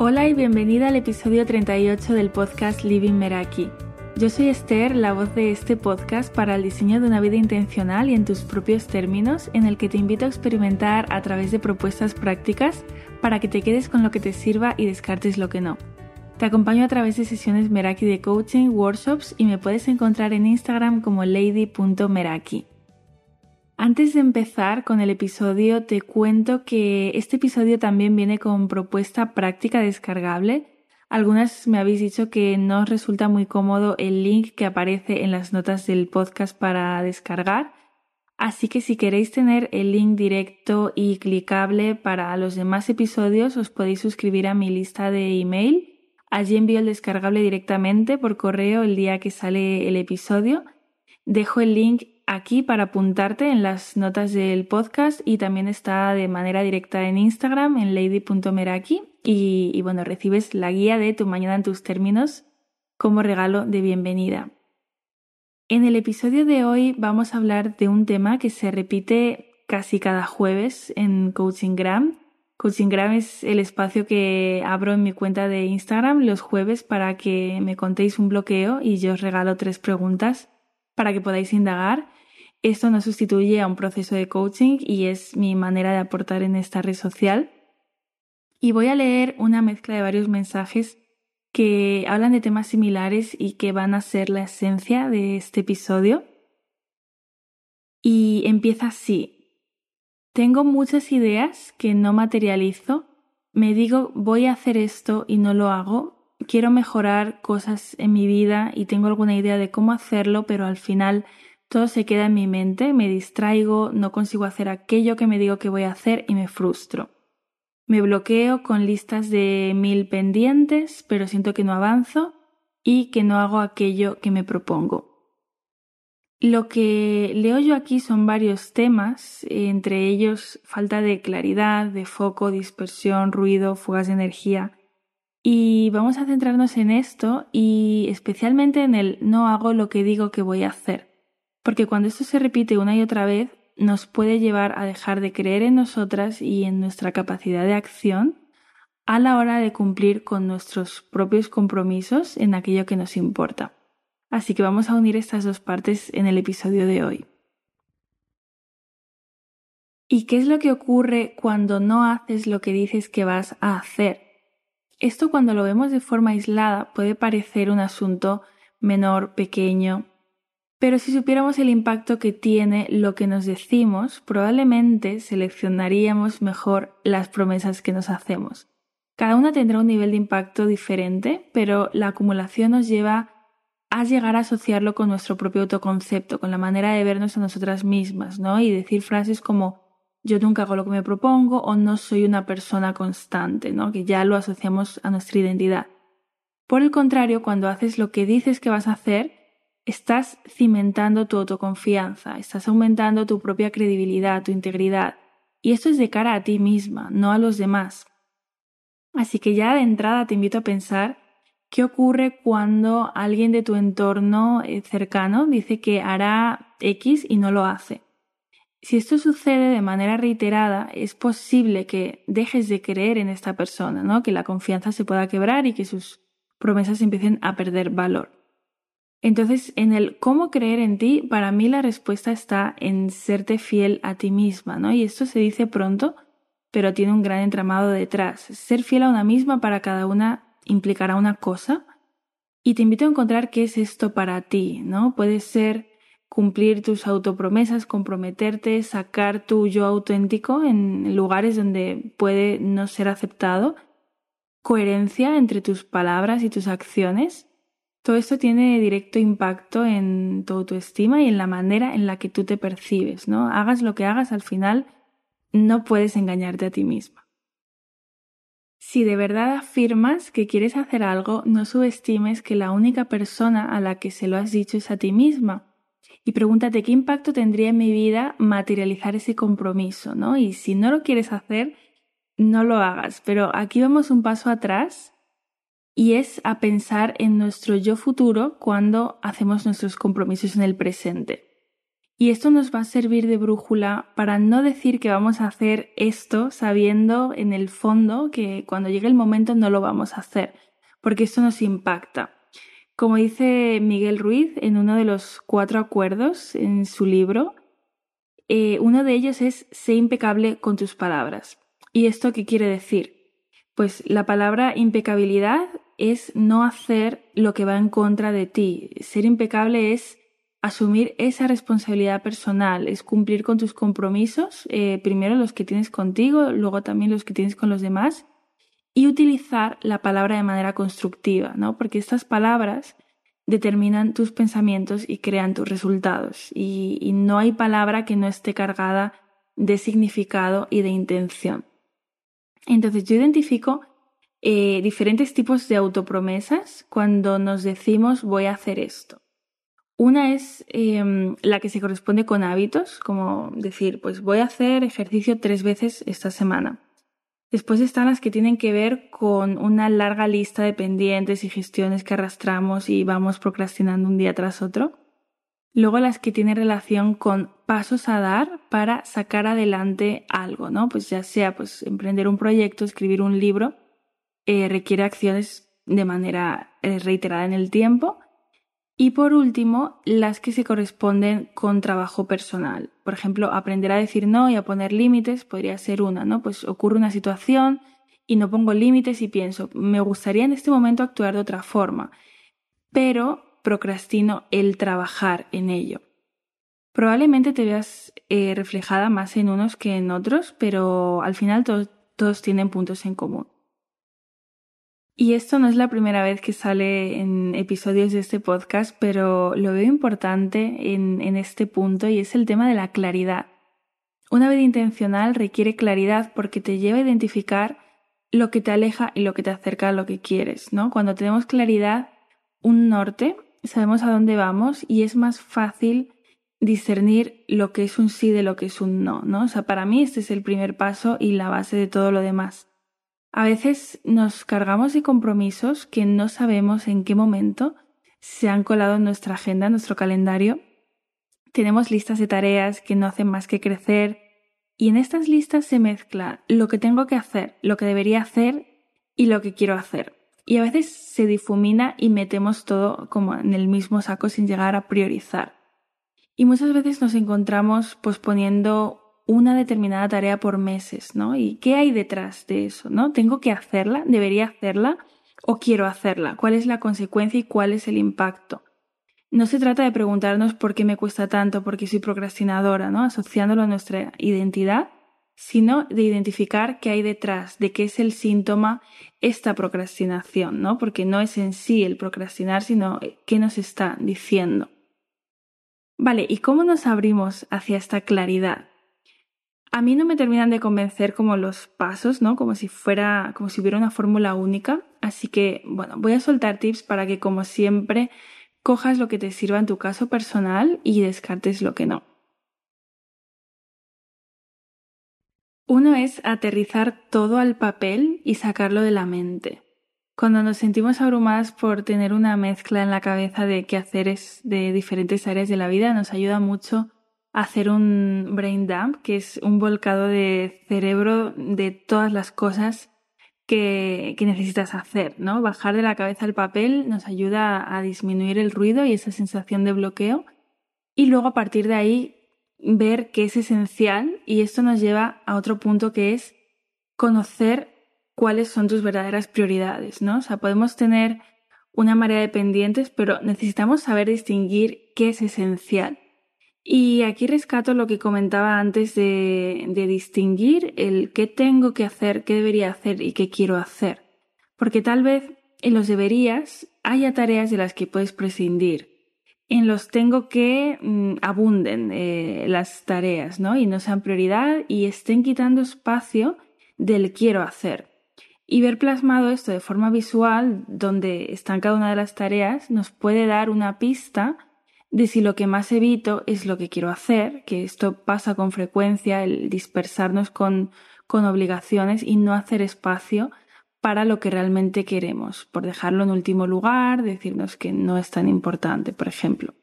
Hola y bienvenida al episodio 38 del podcast Living Meraki. Yo soy Esther, la voz de este podcast para el diseño de una vida intencional y en tus propios términos, en el que te invito a experimentar a través de propuestas prácticas para que te quedes con lo que te sirva y descartes lo que no. Te acompaño a través de sesiones Meraki de coaching, workshops y me puedes encontrar en Instagram como lady.meraki. Antes de empezar con el episodio, te cuento que este episodio también viene con propuesta práctica descargable. Algunas me habéis dicho que no os resulta muy cómodo el link que aparece en las notas del podcast para descargar. Así que si queréis tener el link directo y clicable para los demás episodios, os podéis suscribir a mi lista de email. Allí envío el descargable directamente por correo el día que sale el episodio. Dejo el link aquí para apuntarte en las notas del podcast y también está de manera directa en Instagram en lady.meraki y, y bueno, recibes la guía de tu mañana en tus términos como regalo de bienvenida. En el episodio de hoy vamos a hablar de un tema que se repite casi cada jueves en Coachingram. Coachingram es el espacio que abro en mi cuenta de Instagram los jueves para que me contéis un bloqueo y yo os regalo tres preguntas para que podáis indagar esto no sustituye a un proceso de coaching y es mi manera de aportar en esta red social. Y voy a leer una mezcla de varios mensajes que hablan de temas similares y que van a ser la esencia de este episodio. Y empieza así. Tengo muchas ideas que no materializo. Me digo voy a hacer esto y no lo hago. Quiero mejorar cosas en mi vida y tengo alguna idea de cómo hacerlo, pero al final todo se queda en mi mente, me distraigo, no consigo hacer aquello que me digo que voy a hacer y me frustro. Me bloqueo con listas de mil pendientes, pero siento que no avanzo y que no hago aquello que me propongo. Lo que leo yo aquí son varios temas, entre ellos falta de claridad, de foco, dispersión, ruido, fugas de energía. Y vamos a centrarnos en esto y especialmente en el no hago lo que digo que voy a hacer porque cuando esto se repite una y otra vez, nos puede llevar a dejar de creer en nosotras y en nuestra capacidad de acción a la hora de cumplir con nuestros propios compromisos en aquello que nos importa. Así que vamos a unir estas dos partes en el episodio de hoy. ¿Y qué es lo que ocurre cuando no haces lo que dices que vas a hacer? Esto cuando lo vemos de forma aislada puede parecer un asunto menor, pequeño, pero si supiéramos el impacto que tiene lo que nos decimos, probablemente seleccionaríamos mejor las promesas que nos hacemos. Cada una tendrá un nivel de impacto diferente, pero la acumulación nos lleva a llegar a asociarlo con nuestro propio autoconcepto, con la manera de vernos a nosotras mismas, ¿no? Y decir frases como yo nunca hago lo que me propongo o no soy una persona constante, ¿no? Que ya lo asociamos a nuestra identidad. Por el contrario, cuando haces lo que dices que vas a hacer, estás cimentando tu autoconfianza, estás aumentando tu propia credibilidad, tu integridad. Y esto es de cara a ti misma, no a los demás. Así que ya de entrada te invito a pensar qué ocurre cuando alguien de tu entorno eh, cercano dice que hará X y no lo hace. Si esto sucede de manera reiterada, es posible que dejes de creer en esta persona, ¿no? Que la confianza se pueda quebrar y que sus promesas empiecen a perder valor. Entonces, en el cómo creer en ti, para mí la respuesta está en serte fiel a ti misma, ¿no? Y esto se dice pronto, pero tiene un gran entramado detrás. Ser fiel a una misma para cada una implicará una cosa. Y te invito a encontrar qué es esto para ti, ¿no? Puede ser cumplir tus autopromesas, comprometerte, sacar tu yo auténtico en lugares donde puede no ser aceptado, coherencia entre tus palabras y tus acciones, todo esto tiene directo impacto en tu autoestima y en la manera en la que tú te percibes, ¿no? Hagas lo que hagas, al final no puedes engañarte a ti misma. Si de verdad afirmas que quieres hacer algo, no subestimes que la única persona a la que se lo has dicho es a ti misma. Y pregúntate qué impacto tendría en mi vida materializar ese compromiso, ¿no? Y si no lo quieres hacer, no lo hagas. Pero aquí vamos un paso atrás y es a pensar en nuestro yo futuro cuando hacemos nuestros compromisos en el presente. Y esto nos va a servir de brújula para no decir que vamos a hacer esto sabiendo en el fondo que cuando llegue el momento no lo vamos a hacer, porque esto nos impacta. Como dice Miguel Ruiz en uno de los cuatro acuerdos en su libro, eh, uno de ellos es sé impecable con tus palabras. ¿Y esto qué quiere decir? Pues la palabra impecabilidad es no hacer lo que va en contra de ti. Ser impecable es asumir esa responsabilidad personal, es cumplir con tus compromisos, eh, primero los que tienes contigo, luego también los que tienes con los demás, y utilizar la palabra de manera constructiva, ¿no? Porque estas palabras determinan tus pensamientos y crean tus resultados, y, y no hay palabra que no esté cargada de significado y de intención. Entonces yo identifico eh, diferentes tipos de autopromesas cuando nos decimos voy a hacer esto. Una es em, la que se corresponde con hábitos, como decir, pues voy a hacer ejercicio tres veces esta semana. Después están las que tienen que ver con una larga lista de pendientes y gestiones que arrastramos y vamos procrastinando un día tras otro. Luego las que tienen relación con pasos a dar para sacar adelante algo, ¿no? Pues ya sea pues emprender un proyecto, escribir un libro, eh, requiere acciones de manera eh, reiterada en el tiempo y por último, las que se corresponden con trabajo personal. Por ejemplo, aprender a decir no y a poner límites podría ser una, ¿no? Pues ocurre una situación y no pongo límites y pienso, me gustaría en este momento actuar de otra forma, pero procrastino el trabajar en ello. Probablemente te veas eh, reflejada más en unos que en otros, pero al final todos tienen puntos en común. Y esto no es la primera vez que sale en episodios de este podcast, pero lo veo importante en, este punto y es el tema de la claridad. Una vida intencional requiere claridad porque te lleva a identificar lo que te aleja y lo que te acerca a lo que quieres, ¿no? Cuando tenemos claridad, un norte, sabemos a dónde vamos y es más fácil discernir lo que es un sí de lo que es un no, ¿no? O sea, para mí este es el primer paso y la base de todo lo demás. A veces nos cargamos de compromisos que no sabemos en qué momento se han colado en nuestra agenda, en nuestro calendario. Tenemos listas de tareas que no hacen más que crecer y en estas listas se mezcla lo que tengo que hacer, lo que debería hacer y lo que quiero hacer. Y a veces se difumina y metemos todo como en el mismo saco sin llegar a priorizar. Y muchas veces nos encontramos posponiendo una determinada tarea por meses, ¿no? ¿Y qué hay detrás de eso, ¿no? ¿Tengo que hacerla? ¿Debería hacerla? ¿O quiero hacerla? ¿Cuál es la consecuencia y cuál es el impacto? No se trata de preguntarnos por qué me cuesta tanto, por qué soy procrastinadora, ¿no? Asociándolo a nuestra identidad, sino de identificar qué hay detrás, de qué es el síntoma esta procrastinación, ¿no? Porque no es en sí el procrastinar, sino qué nos está diciendo. Vale, ¿y cómo nos abrimos hacia esta claridad? A mí no me terminan de convencer como los pasos, ¿no? Como si fuera, como si hubiera una fórmula única. Así que, bueno, voy a soltar tips para que, como siempre, cojas lo que te sirva en tu caso personal y descartes lo que no. Uno es aterrizar todo al papel y sacarlo de la mente. Cuando nos sentimos abrumadas por tener una mezcla en la cabeza de quehaceres de diferentes áreas de la vida, nos ayuda mucho hacer un brain dump, que es un volcado de cerebro de todas las cosas que, que, necesitas hacer, ¿no? Bajar de la cabeza el papel nos ayuda a disminuir el ruido y esa sensación de bloqueo y luego a partir de ahí ver qué es esencial y esto nos lleva a otro punto que es conocer cuáles son tus verdaderas prioridades, ¿no? O sea, podemos tener una marea de pendientes, pero necesitamos saber distinguir qué es esencial. Y aquí rescato lo que comentaba antes de, distinguir el qué tengo que hacer, qué debería hacer y qué quiero hacer. Porque tal vez en los deberías haya tareas de las que puedes prescindir. En los tengo que mm, abunden eh, las tareas, ¿no? Y no sean prioridad y estén quitando espacio del quiero hacer. Y ver plasmado esto de forma visual, donde están cada una de las tareas, nos puede dar una pista de si lo que más evito es lo que quiero hacer, que esto pasa con frecuencia, el dispersarnos con, con obligaciones y no hacer espacio para lo que realmente queremos, por dejarlo en último lugar, decirnos que no es tan importante, por ejemplo.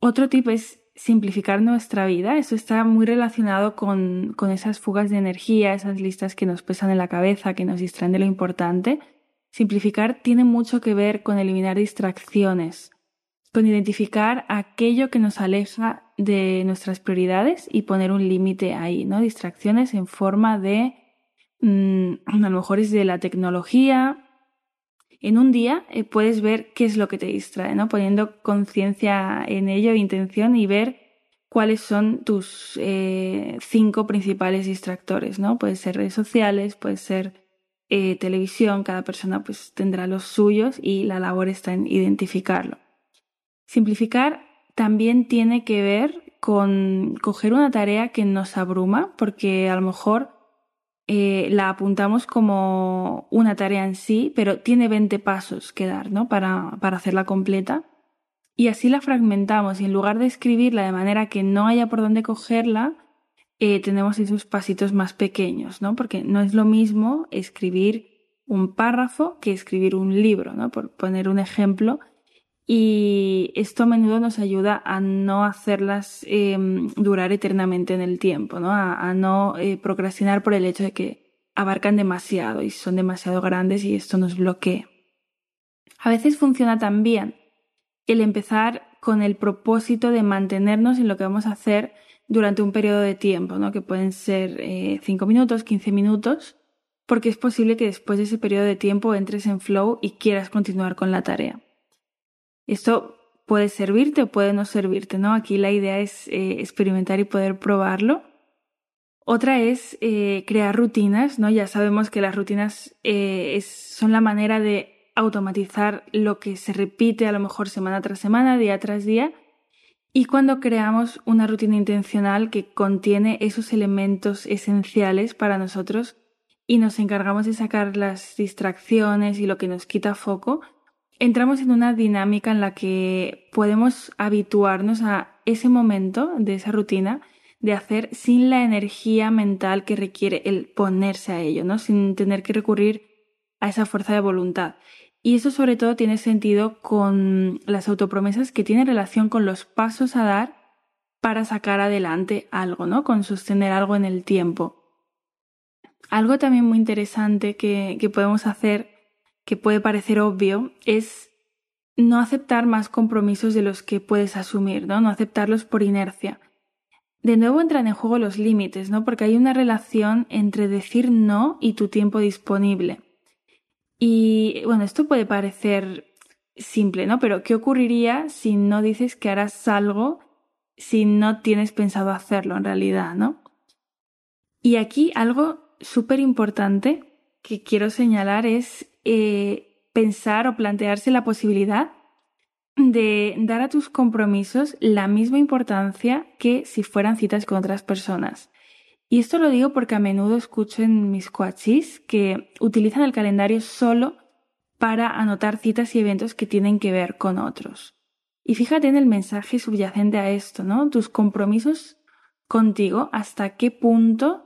Otro tip es simplificar nuestra vida. Eso está muy relacionado con, con esas fugas de energía, esas listas que nos pesan en la cabeza, que nos distraen de lo importante. Simplificar tiene mucho que ver con eliminar distracciones, con identificar aquello que nos aleja de nuestras prioridades y poner un límite ahí, ¿no? Distracciones en forma de, mm, a lo mejor es de la tecnología. En un día eh, puedes ver qué es lo que te distrae, ¿no? Poniendo conciencia en ello, intención y ver cuáles son tus eh, cinco principales distractores, ¿no? Puede ser redes sociales, puede ser eh, televisión, cada persona pues tendrá los suyos y la labor está en identificarlo. Simplificar también tiene que ver con coger una tarea que nos abruma, porque a lo mejor eh, la apuntamos como una tarea en sí, pero tiene 20 pasos que dar, ¿no? Para, para hacerla completa. Y así la fragmentamos y en lugar de escribirla de manera que no haya por dónde cogerla, eh, tenemos esos pasitos más pequeños, ¿no? Porque no es lo mismo escribir un párrafo que escribir un libro, ¿no? Por poner un ejemplo y esto a menudo nos ayuda a no hacerlas em, durar eternamente en el tiempo, ¿no? A, no eh, procrastinar por el hecho de que abarcan demasiado y son demasiado grandes y esto nos bloquea. A veces funciona también el empezar con el propósito de mantenernos en lo que vamos a hacer durante un periodo de tiempo, ¿no? que pueden ser 5 eh, minutos, 15 minutos, porque es posible que después de ese periodo de tiempo entres en flow y quieras continuar con la tarea. Esto puede servirte o puede no servirte, ¿no? Aquí la idea es eh, experimentar y poder probarlo. Otra es eh, crear rutinas, ¿no? Ya sabemos que las rutinas eh, son la manera de automatizar lo que se repite a lo mejor semana tras semana, día tras día. Y cuando creamos una rutina intencional que contiene esos elementos esenciales para nosotros y nos encargamos de sacar las distracciones y lo que nos quita foco, entramos en una dinámica en la que podemos habituarnos a ese momento de esa rutina de hacer sin la energía mental que requiere el ponerse a ello, ¿no? Sin tener que recurrir a esa fuerza de voluntad. Y eso sobre todo tiene sentido con las autopromesas que tienen relación con los pasos a dar para sacar adelante algo, ¿no? Con sostener algo en el tiempo. Algo también muy interesante que, que podemos hacer que puede parecer obvio es no aceptar más compromisos de los que puedes asumir, ¿no? No aceptarlos por inercia. De nuevo entran en juego los límites, ¿no? Porque hay una relación entre decir no y tu tiempo disponible. Y bueno, esto puede parecer simple, ¿no? Pero ¿qué ocurriría si no dices que harás algo si no tienes pensado hacerlo en realidad, ¿no? Y aquí algo súper importante que quiero señalar es eh, pensar o plantearse la posibilidad de dar a tus compromisos la misma importancia que si fueran citas con otras personas. Y esto lo digo porque a menudo escucho en mis coaches que utilizan el calendario solo para anotar citas y eventos que tienen que ver con otros. Y fíjate en el mensaje subyacente a esto, ¿no? Tus compromisos contigo, hasta qué punto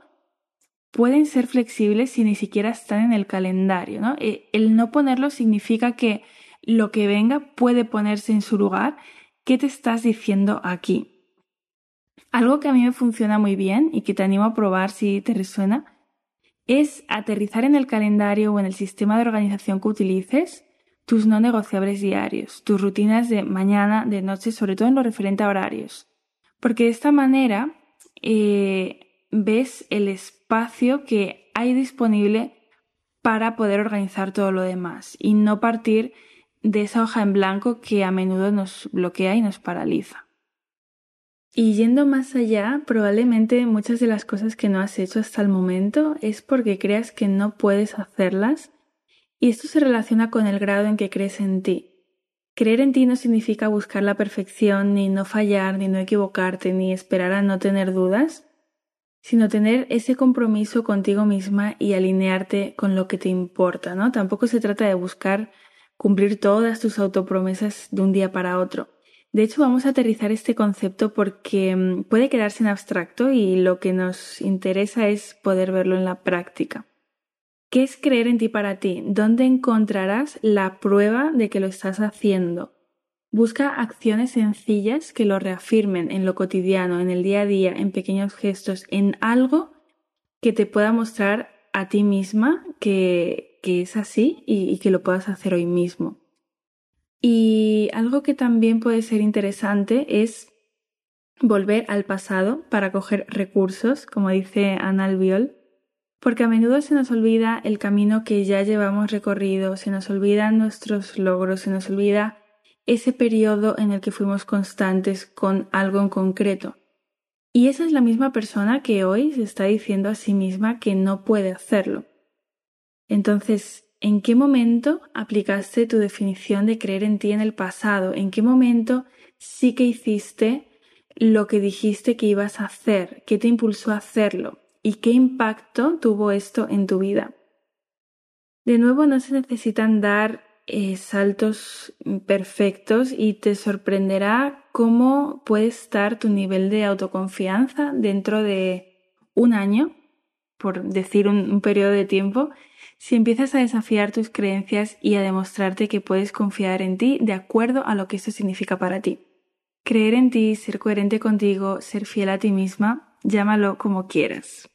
pueden ser flexibles si ni siquiera están en el calendario, ¿no? Eh, el no ponerlo significa que lo que venga puede ponerse en su lugar. ¿Qué te estás diciendo aquí? Algo que a mí me funciona muy bien y que te animo a probar si te resuena es aterrizar en el calendario o en el sistema de organización que utilices tus no negociables diarios, tus rutinas de mañana, de noche, sobre todo en lo referente a horarios. Porque de esta manera eh, ves el espacio que hay disponible para poder organizar todo lo demás y no partir de esa hoja en blanco que a menudo nos bloquea y nos paraliza. Y yendo más allá, probablemente muchas de las cosas que no has hecho hasta el momento es porque creas que no puedes hacerlas y esto se relaciona con el grado en que crees en ti. Creer en ti no significa buscar la perfección, ni no fallar, ni no equivocarte, ni esperar a no tener dudas, sino tener ese compromiso contigo misma y alinearte con lo que te importa, ¿no? Tampoco se trata de buscar cumplir todas tus autopromesas de un día para otro. De hecho, vamos a aterrizar este concepto porque mm, puede quedarse en abstracto y lo que nos interesa es poder verlo en la práctica. ¿Qué es creer en ti para ti? ¿Dónde encontrarás la prueba de que lo estás haciendo? Busca acciones sencillas que lo reafirmen en lo cotidiano, en el día a día, en pequeños gestos, en algo que te pueda mostrar a ti misma que, es así y que lo puedas hacer hoy mismo. Y algo que también puede ser interesante es volver al pasado para coger recursos, como dice Ana Albiol, porque a menudo se nos olvida el camino que ya llevamos recorrido, se nos olvidan nuestros logros, se nos olvida ese periodo en el que fuimos constantes con algo en concreto. Y esa es la misma persona que hoy se está diciendo a sí misma que no puede hacerlo. Entonces, ¿en qué momento aplicaste tu definición de creer en ti en el pasado? ¿En qué momento sí que hiciste lo que dijiste que ibas a hacer? ¿Qué te impulsó a hacerlo? ¿Y qué impacto tuvo esto en tu vida? De nuevo, no se necesitan dar eh, saltos perfectos y te sorprenderá cómo puede estar tu nivel de autoconfianza dentro de un año, por decir un, un periodo de tiempo, si empiezas a desafiar tus creencias y a demostrarte que puedes confiar en ti de acuerdo a lo que esto significa para ti. Creer en ti, ser coherente contigo, ser fiel a ti misma, llámalo como quieras.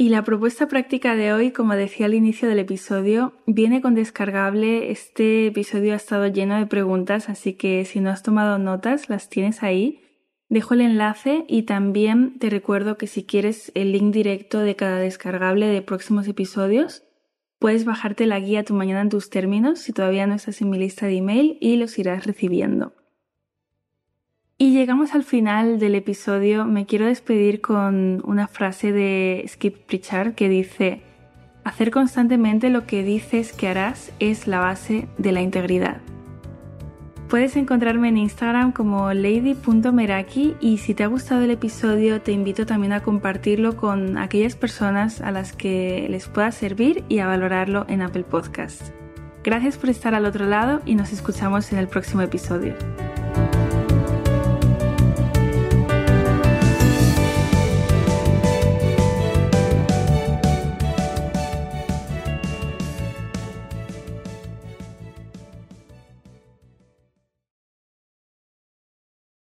Y la propuesta práctica de hoy, como decía al inicio del episodio, viene con descargable. Este episodio ha estado lleno de preguntas, así que si no has tomado notas, las tienes ahí. Dejo el enlace y también te recuerdo que si quieres el link directo de cada descargable de próximos episodios, puedes bajarte la guía Tu mañana en tus términos si todavía no estás en mi lista de email y los irás recibiendo. Y llegamos al final del episodio. Me quiero despedir con una frase de Skip Pritchard que dice, hacer constantemente lo que dices que harás es la base de la integridad. Puedes encontrarme en Instagram como lady.meraki y si te ha gustado el episodio te invito también a compartirlo con aquellas personas a las que les pueda servir y a valorarlo en Apple Podcasts. Gracias por estar al otro lado y nos escuchamos en el próximo episodio.